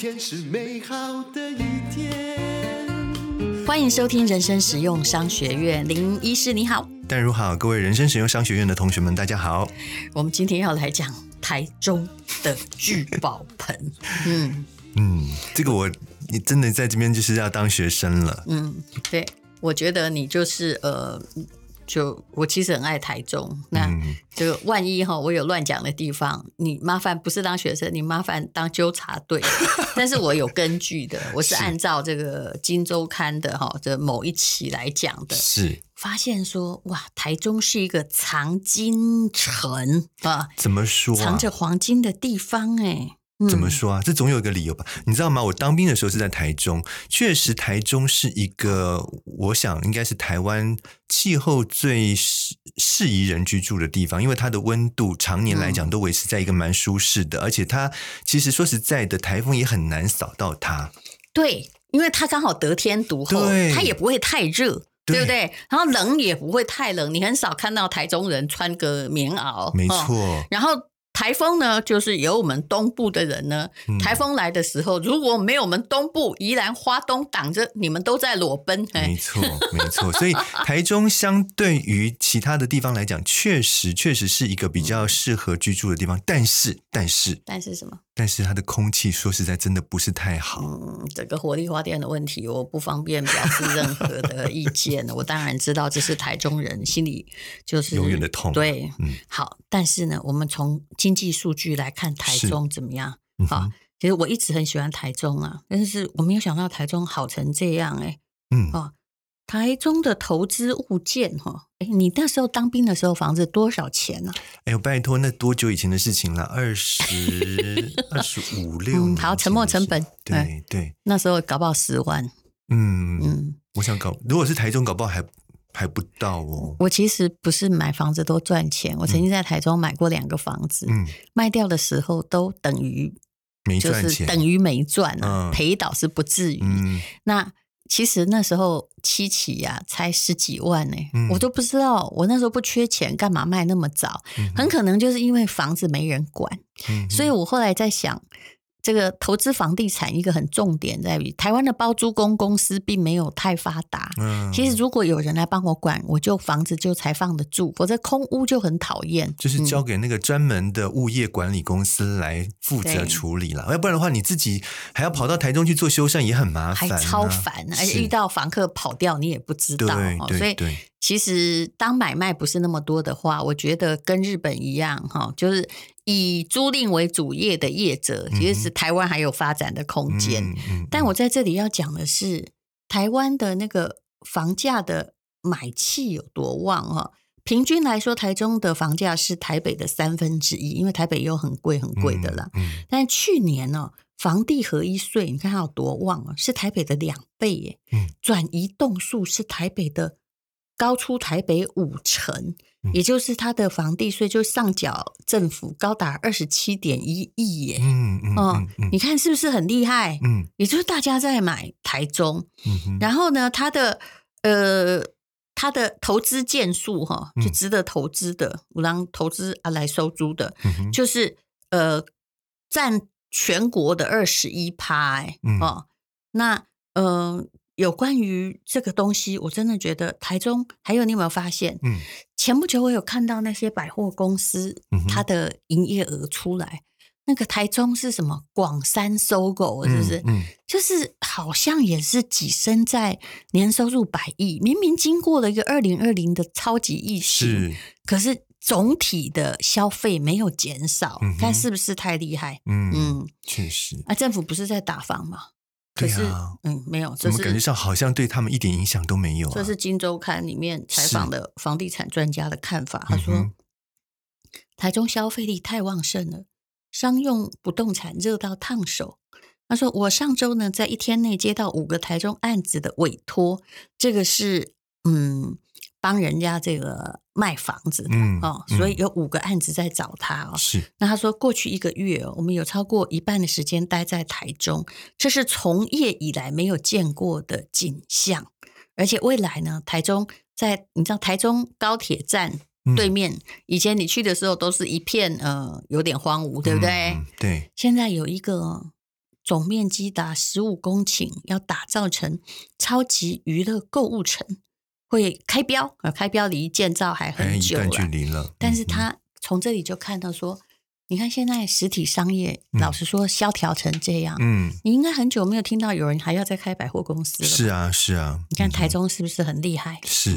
天是美好的一天。欢迎收听人生实用商学院，林医师你好，淡如好，各位人生实用商学院的同学们，大家好。我们今天要来讲台中的聚宝盆。嗯嗯，这个我你真的在这边就是要当学生了。嗯，对，我觉得你就是呃。就我其实很爱台中，那就万一哈，我有乱讲的地方，你麻烦不是当学生，你麻烦当纠察队。但是我有根据的，我是按照这个《金周刊》的哈这某一期来讲的，是发现说哇，台中是一个藏金城啊，怎么说？藏着黄金的地方哎。怎么说啊？这总有一个理由吧？你知道吗？我当兵的时候是在台中，确实台中是一个，我想应该是台湾气候最适适宜人居住的地方，因为它的温度常年来讲都维持在一个蛮舒适的，而且它其实说实在的，台风也很难扫到它。对，因为它刚好得天独厚，它也不会太热，对，对不对？然后冷也不会太冷，你很少看到台中人穿个棉袄，没错。哦，然后。台风呢，就是由我们东部的人呢。台风来的时候，如果没有我们东部宜兰花东挡着，你们都在裸奔。没错，没错。所以 台中相对于其他的地方来讲，确实确实是一个比较适合居住的地方。但是，但是，但是什么？但是它的空气，说实在，真的不是太好。嗯，这个火力发电的问题，我不方便表示任何的意见。我当然知道这是台中人心里就是永远的痛。对，嗯，好。但是呢，我们从经济数据来看，台中怎么样？好，其实我一直很喜欢台中啊，但是我没有想到台中好成这样哎。嗯，哦。台中的投资物件，哈，哎，你那时候当兵的时候，房子多少钱呢？哎呦，拜托，那多久以前的事情了？二十二十五六年。好，沉没成本。对对，那时候搞不好十万。嗯嗯，我想搞，如果是台中，搞不好还还不到哦。我其实不是买房子都赚钱，我曾经在台中买过两个房子，嗯，卖掉的时候都等于没赚钱，就是等于没赚啊，赔倒是不至于。那。其实那时候七期呀，才十几万呢，嗯，我都不知道。我那时候不缺钱，干嘛卖那么早？嗯，很可能就是因为房子没人管，嗯，所以我后来在想。这个投资房地产一个很重点在于，台湾的包租公公司并没有太发达。嗯，其实如果有人来帮我管，我就房子就才放得住，否则空屋就很讨厌。就是交给那个专门的物业管理公司来负责处理了，要不然的话，你自己还要跑到台中去做修缮，也很麻烦，还超烦，而且遇到房客跑掉，你也不知道。对对对。所以其实当买卖不是那么多的话，我觉得跟日本一样哈，就是。以租赁为主业的业者，其实是台湾还有发展的空间。嗯嗯嗯、但我在这里要讲的是，台湾的那个房价的买气有多旺哈？平均来说，台中的房价是台北的三分之一，因为台北又很贵很贵的啦。嗯嗯、但去年呢，房地合一税你看它有多旺啊？是台北的两倍耶。转移栋数是台北的高出台北五成。也就是它的房地税就上缴政府高达二十七点一亿耶，嗯嗯，哦，你看是不是很厉害？嗯，也就是大家在买台中，嗯，然后呢，它的呃，它的投资件数哈，就值得投资的，我让投资啊来收租的，就是呃，占全国的二十一趴，哎，哦，那呃。有关于这个东西，我真的觉得台中还有你有没有发现？嗯，前不久我有看到那些百货公司，它的营业额出来，那个台中是什么广三 SOGO 是不是？嗯，就是好像也是跻身在年收入百亿，明明经过了一个二零二零的超级疫情，是，可是总体的消费没有减少，看是不是太厉害？嗯嗯，确实。啊，政府不是在打房吗？可是，啊、嗯，没有，怎么感觉上好像对他们一点影响都没有，啊？这是《金周刊》里面采访的房地产专家的看法。他说，嗯、台中消费力太旺盛了，商用不动产热到烫手。他说，我上周呢，在一天内接到五个台中案子的委托，这个是，嗯。帮人家这个卖房子的，嗯、哦，所以有五个案子在找他哦。是，那他说过去一个月，我们有超过一半的时间待在台中，这是从业以来没有见过的景象。而且未来呢，台中在你知道台中高铁站对面，嗯、以前你去的时候都是一片呃有点荒芜，对不对？嗯、对。现在有一个总面积达十五公顷，要打造成超级娱乐购物城，会开标啊，开标离建造还很久。但是他从这里就看到说，你看现在实体商业，老实说萧条成这样，嗯，你应该很久没有听到有人还要再开百货公司了。是啊，是啊，你看台中是不是很厉害？是。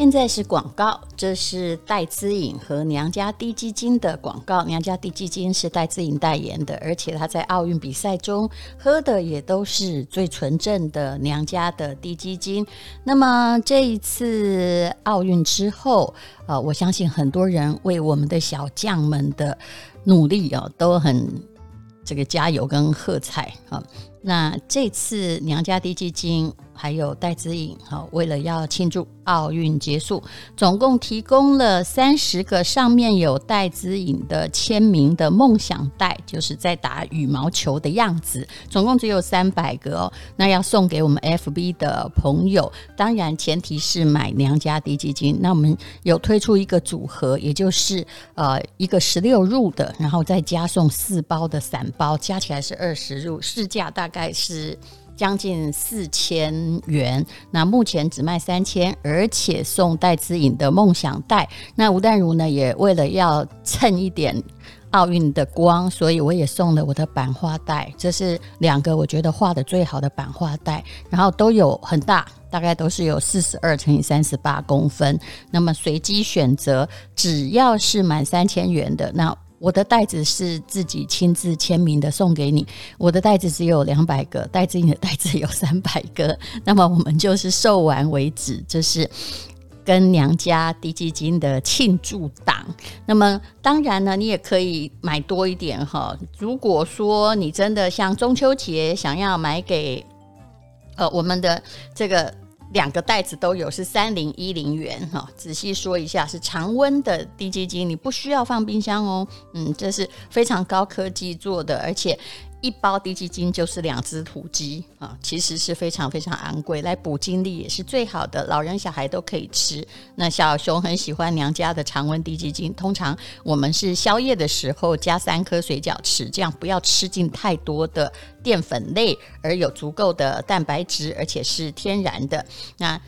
现在是广告，这是戴资颖和娘家滴鸡精的广告。娘家滴鸡精是戴资颖代言的，而且她在奥运比赛中喝的也都是最纯正的娘家的滴鸡精。那么这一次奥运之后，呃，我相信很多人为我们的小将们的努力哦，都很这个加油跟喝彩啊。那这次娘家滴鸡精还有戴资颖，好，为了要庆祝奥运结束，总共提供了三十个上面有戴资颖的签名的梦想袋，就是在打羽毛球的样子，总共只有三百个哦。那要送给我们 FB 的朋友，当然前提是买娘家滴鸡精。那我们有推出一个组合，也就是呃一个十六入的，然后再加送四包的散包，加起来是二十入，市价大概是将近四千元，那目前只卖三千，而且送戴资颖的梦想袋。那吴淡如呢，也为了要蹭一点奥运的光，所以我也送了我的版画袋。这是两个我觉得画的最好的版画袋，然后都有很大，大概都是有四十二乘以三十八公分。那么随机选择，只要是满三千元的那。我的袋子是自己亲自签名的，送给你。我的袋子只有两百个，戴资颖的袋子有三百个。那么我们就是售完为止，这是跟娘家滴基金的庆祝档。那么当然呢，你也可以买多一点哈。如果说你真的像中秋节想要买给呃我们的这个。两个袋子都有，是三零一零元哈。仔细说一下，是常温的滴鸡精，你不需要放冰箱哦。嗯，这是非常高科技做的，而且。一包滴鸡精就是两只土鸡啊，其实是非常非常昂贵，来补精力也是最好的，老人小孩都可以吃。那小熊很喜欢娘家的常温滴鸡精，通常我们是宵夜的时候加三颗水饺吃，这样不要吃进太多的淀粉类，而有足够的蛋白质，而且是天然的。那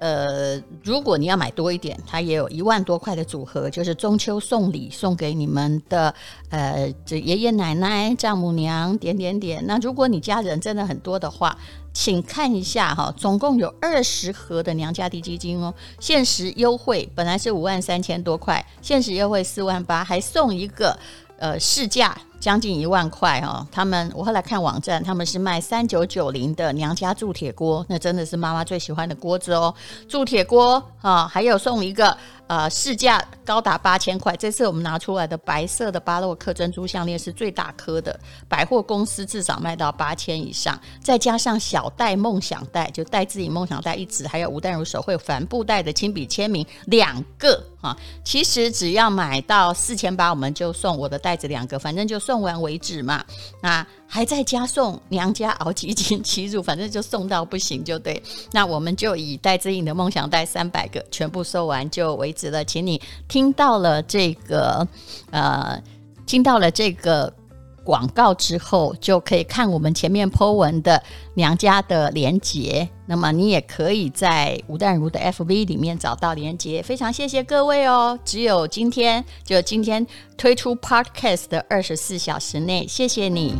呃，如果你要买多一点，它也有一万多块的组合，就是中秋送礼送给你们的，呃，这爷爷奶奶、丈母娘点点点。那如果你家人真的很多的话，请看一下哈，总共有二十盒的娘家地基金哦，限时优惠，本来是五万三千多块，限时优惠四万八，还送一个呃市价。将近一万块哦，他们我后来看网站，他们是卖三九九零的娘家铸铁锅，那真的是妈妈最喜欢的锅子哦，铸铁锅啊，还有送一个。呃，市价高达八千块。这次我们拿出来的白色的巴洛克珍珠项链是最大颗的，百货公司至少卖到八千以上。再加上小戴梦想袋，就带自己梦想袋一只，还有吴淡如手绘帆布袋的亲笔签名两个啊。其实只要买到四千八，我们就送我的袋子两个，反正就送完为止嘛。那。还在加送娘家熬鸡精七入，反正就送到不行就对。那我们就以戴资颖的梦想袋三百个全部收完就为止了。请你听到了这个，呃，听到了这个。广告之后就可以看我们前面 po 文的娘家的连结，那么你也可以在吴淡如的 FB 里面找到连结。非常谢谢各位哦！只有今天，就今天推出 Podcast 的二十四小时内，谢谢你。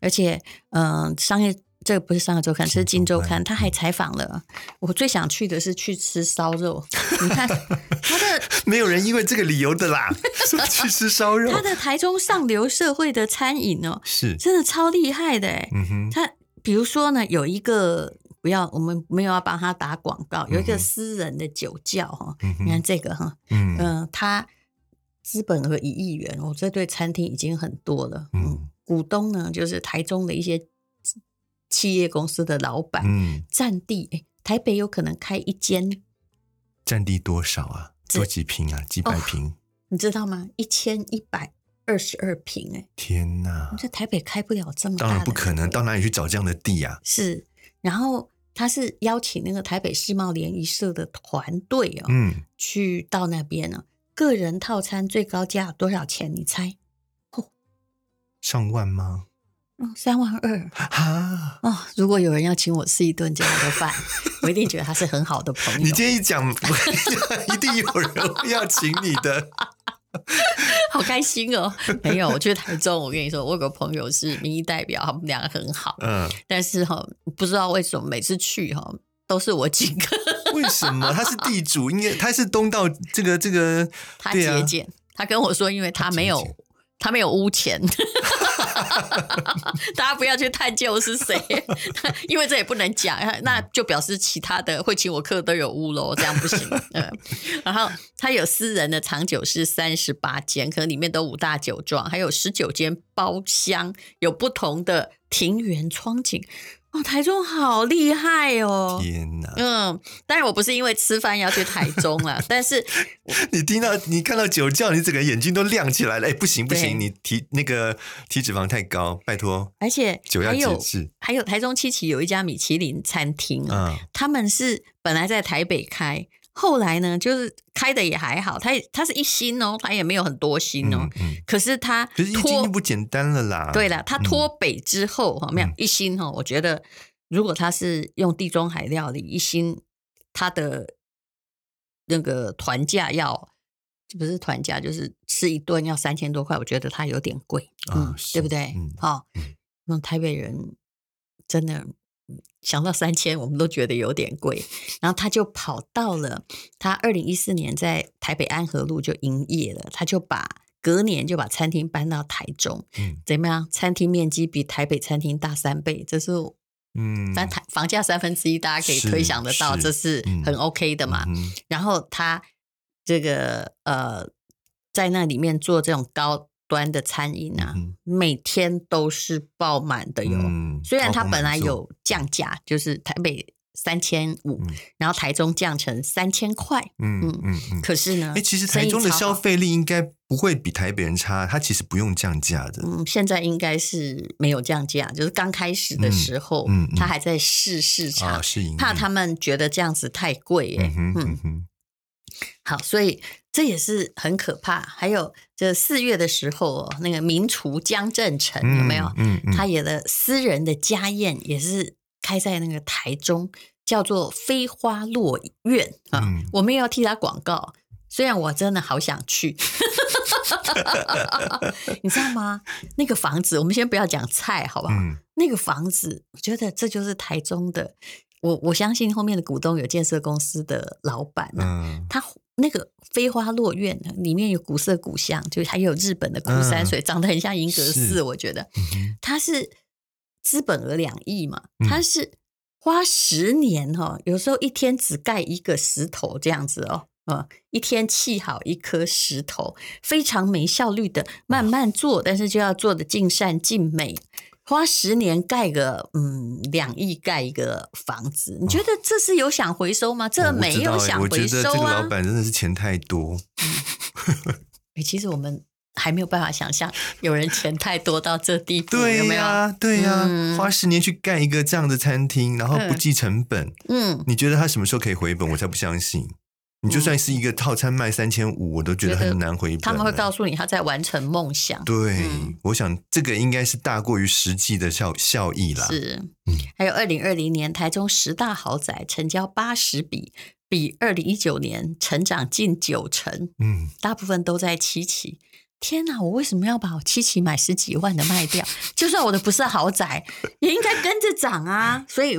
而且，嗯、呃，商业。这个不是商业周刊，是金周刊。他还采访了我，最想去的是去吃烧肉。你看 他的，没有人因为这个理由的啦，说去吃烧肉。他的台中上流社会的餐饮哦，是真的超厉害的哎。嗯哼，他比如说呢，有一个不要，我们没有要帮他打广告，有一个私人的酒窖哈。嗯、你看这个哈，嗯嗯、呃，他资本额一亿元，我、哦、这对餐厅已经很多了。嗯，股东呢就是台中的一些。企业公司的老板，嗯，占地诶，台北有可能开一间，占地多少啊？多几平啊？几百平？哦，你知道吗？一千一百二十二平，诶，天哪！在台北开不了这么大，当然不可能，到哪里去找这样的地啊？是，然后他是邀请那个台北世贸联谊社的团队哦，嗯，去到那边呢。个人套餐最高价多少钱？你猜？哦，上万吗？嗯，三万二啊！哦，如果有人要请我吃一顿这样的饭，我一定觉得他是很好的朋友。你今天一讲，一定有人要请你的，好开心哦！没有，我去台中，我跟你说，我有个朋友是民意代表，他们两个很好。嗯，但是哈，不知道为什么每次去哈都是我请客。为什么？他是地主，应该他是东道这个这个，他节俭。他跟我说，因为他没有他，他没有污钱。大家不要去探究是谁，因为这也不能讲，那就表示其他的会请我客都有污喽，这样不行。嗯，然后他有私人的藏酒是三十八间，可能里面都五大酒庄，还有十九间包厢，有不同的庭园窗景。哦，台中好厉害哦！天哪，嗯，当然我不是因为吃饭要去台中了，但是 你听到你看到酒窖，你整个眼睛都亮起来了。哎，不行不行，你体那个体脂肪太高，拜托。而且酒要节制。还有台中七期有一家米其林餐厅啊，嗯、他们是本来在台北开。后来呢，就是开的也还好，他他是一星哦，他也没有很多星哦。嗯嗯、可是他可是一星就不简单了啦。对了，他脱北之后哈，没有、嗯、一星哈，我觉得如果他是用地中海料理一星，他的那个团价要不是团价，就是吃一顿要三千多块，我觉得它有点贵，嗯，哦、对不对？嗯，好、哦，那台北人真的。想到三千，我们都觉得有点贵。然后他就跑到了，他二零一四年在台北安和路就营业了。他就把隔年就把餐厅搬到台中，嗯，怎么样？餐厅面积比台北餐厅大三倍，这是嗯，但台房价三分之一，大家可以推想得到，是这是很 OK 的嘛。嗯、然后他这个呃，在那里面做这种高。端的餐饮啊，嗯、每天都是爆满的哟。嗯、虽然它本来有降价，就是台北三千五，然后台中降成三千块。嗯嗯嗯。嗯可是呢，哎，其实台中的消费力应该不会比台北人差，它其实不用降价的。嗯，现在应该是没有降价，就是刚开始的时候，嗯，他、嗯、还在试市场，啊、怕他们觉得这样子太贵。哎，嗯嗯嗯。好，所以。这也是很可怕。还有这四月的时候，那个名厨江振成有没有？嗯嗯，嗯他演的私人的家宴也是开在那个台中，叫做飞花落院啊。嗯、我们也要替他广告，虽然我真的好想去，你知道吗？那个房子，我们先不要讲菜，好不好？嗯、那个房子，我觉得这就是台中的。我我相信后面的股东有建设公司的老板、啊，嗯，他。那个飞花落院里面有古色古香，就是还有日本的枯山水，嗯、长得很像银阁寺。我觉得，他是资本额两亿嘛，他是花十年哈，有时候一天只盖一个石头这样子哦，嗯，一天砌好一颗石头，非常没效率的慢慢做，但是就要做的尽善尽美。花十年盖个嗯两亿盖一个房子，你觉得这是有想回收吗？哦、这没有想回收啊！我觉得这个老板真的是钱太多。哎，其实我们还没有办法想象有人钱太多到这地步，对呀、啊，有没有？对呀、啊，嗯、花十年去盖一个这样的餐厅，然后不计成本，嗯，你觉得他什么时候可以回本？我才不相信。你就算是一个套餐卖三千五，我都觉得很难回本。他们会告诉你他在完成梦想。对，嗯、我想这个应该是大过于实际的效效益啦。是，嗯、还有二零二零年台中十大豪宅成交八十笔，比二零一九年成长近九成。嗯，大部分都在七期。天哪，我为什么要把我七期买十几万的卖掉？就算我的不是豪宅，也应该跟着涨啊。所以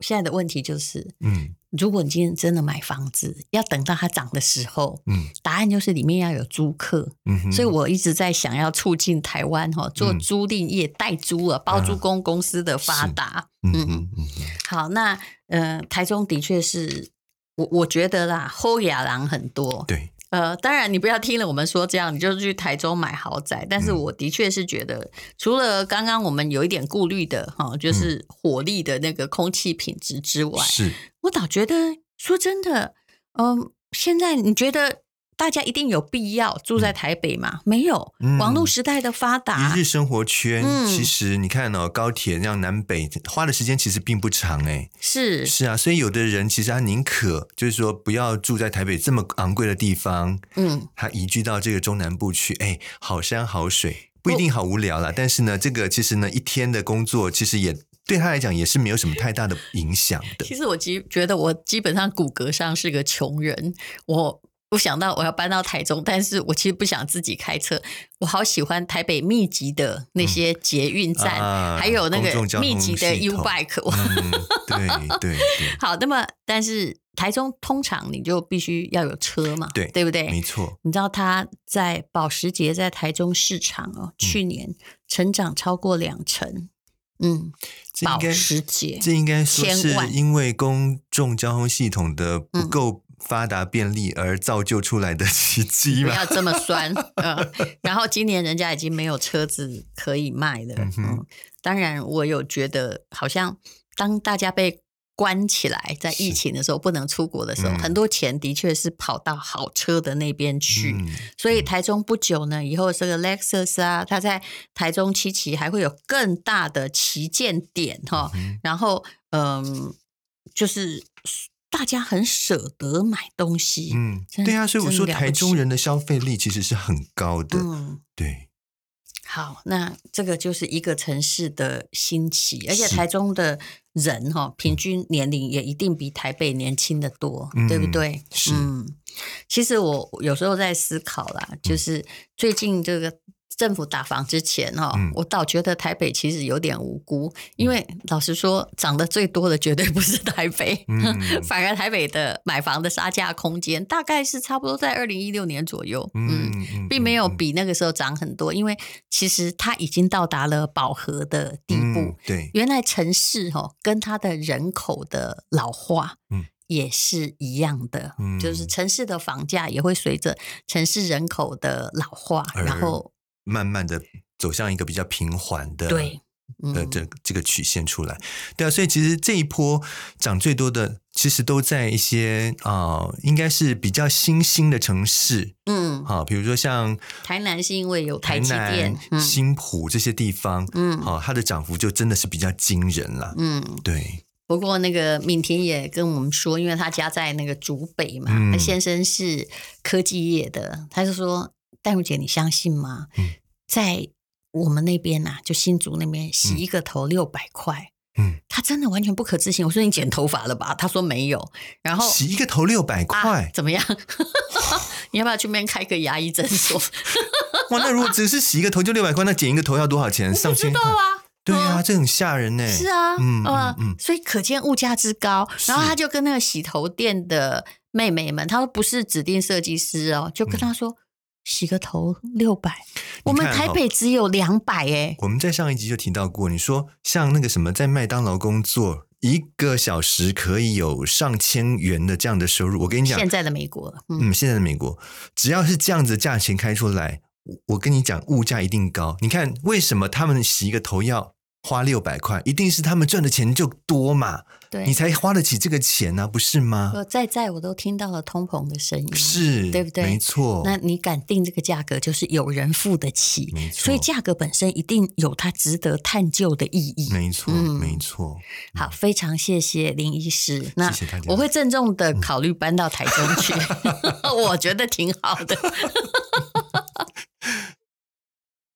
现在的问题就是，嗯。如果你今天真的买房子，要等到它涨的时候，嗯，答案就是里面要有租客，嗯，所以我一直在想要促进台湾哈做租赁业代租啊，包租公公司的发达，嗯嗯嗯。好，那呃，台中的确是我我觉得啦，后亚郎很多，对。呃，当然，你不要听了我们说这样，你就去台中买豪宅。但是我的确是觉得，嗯、除了刚刚我们有一点顾虑的哈，就是火力的那个空气品质之外，是我倒觉得说真的，嗯、呃，现在你觉得大家一定有必要住在台北吗？没有，网络时代的发达，一日生活圈，其实你看哦，高铁这样南北花的时间其实并不长哎，是是啊，所以有的人其实他宁可就是说不要住在台北这么昂贵的地方，嗯，他移居到这个中南部去，哎，好山好水，不一定好无聊啦，但是呢，这个其实呢，一天的工作其实也。对他来讲也是没有什么太大的影响的。其实我基觉得我基本上骨骼上是个穷人，我不想到我要搬到台中，但是我其实不想自己开车。我好喜欢台北密集的那些捷运站，嗯啊、还有那个密集的 U Bike。嗯、对对对。好，那么但是台中通常你就必须要有车嘛，对对不对？没错。你知道他在保时捷在台中市场哦，去年成长超过两成。嗯，保时捷，这应该说是因为公众交通系统的不够发达便利而造就出来的奇迹嘛？不要这么 酸。嗯，然后今年人家已经没有车子可以卖了。嗯，嗯，当然我有觉得，好像当大家被。关起来，在疫情的时候不能出国的时候，嗯、很多钱的确是跑到好车的那边去。嗯、所以台中不久呢，以后这个 Lexus 啊，它在台中七期还会有更大的旗舰店哈。嗯、然后，嗯，就是大家很舍得买东西。嗯，对啊，所以我说台中人的消费力其实是很高的。嗯，对。好，那这个就是一个城市的兴起，而且台中的人哈，平均年龄也一定比台北年轻的多，嗯、对不对？是。嗯，其实我有时候在思考啦，就是最近这个。政府打房之前哈，嗯、我倒觉得台北其实有点无辜，因为老实说，涨得最多的绝对不是台北，嗯、反而台北的买房的杀价空间大概是差不多在二零一六年左右，嗯，嗯并没有比那个时候涨很多，因为其实它已经到达了饱和的地步。嗯、对，原来城市哈跟它的人口的老化，嗯，也是一样的，嗯、就是城市的房价也会随着城市人口的老化，然后。慢慢的走向一个比较平缓的对、嗯、的这这个曲线出来，对啊，所以其实这一波涨最多的，其实都在一些啊、呃，应该是比较新兴的城市，嗯，好，比如说像台南是因为有台积电、嗯、新浦这些地方，嗯，好，它的涨幅就真的是比较惊人了，嗯，对。不过那个敏婷也跟我们说，因为他家在那个竹北嘛，他、嗯、先生是科技业的，他就说。戴茹姐，你相信吗？嗯、在我们那边呐、啊，就新竹那边洗一个头六百块，嗯，他真的完全不可置信。我说你剪头发了吧？他说没有。然后洗一个头六百块、啊，怎么样？你要不要去那边开个牙医诊所？哇，那如果只是洗一个头就六百块，那剪一个头要多少钱？上千块啊？对啊，嗯、这很吓人呢。是啊，嗯嗯嗯，所以可见物价之高。然后他就跟那个洗头店的妹妹们，他说不是指定设计师哦，就跟他说。嗯洗个头六百，我们台北只有两百哎。我们在上一集就提到过，你说像那个什么，在麦当劳工作一个小时可以有上千元的这样的收入，我跟你讲，现在的美国，嗯，嗯，现在的美国，只要是这样子价钱开出来，我跟你讲，物价一定高。你看为什么他们洗一个头要花六百块？一定是他们赚的钱就多嘛。对你才花得起这个钱呢、啊，不是吗？我在在我都听到了通膨的声音，是对不对？没错。那你敢定这个价格，就是有人付得起，没错。所以价格本身一定有它值得探究的意义，没错，嗯、没错。好，非常谢谢林医师。那。我会郑重的考虑搬到台中去，嗯、我觉得挺好的。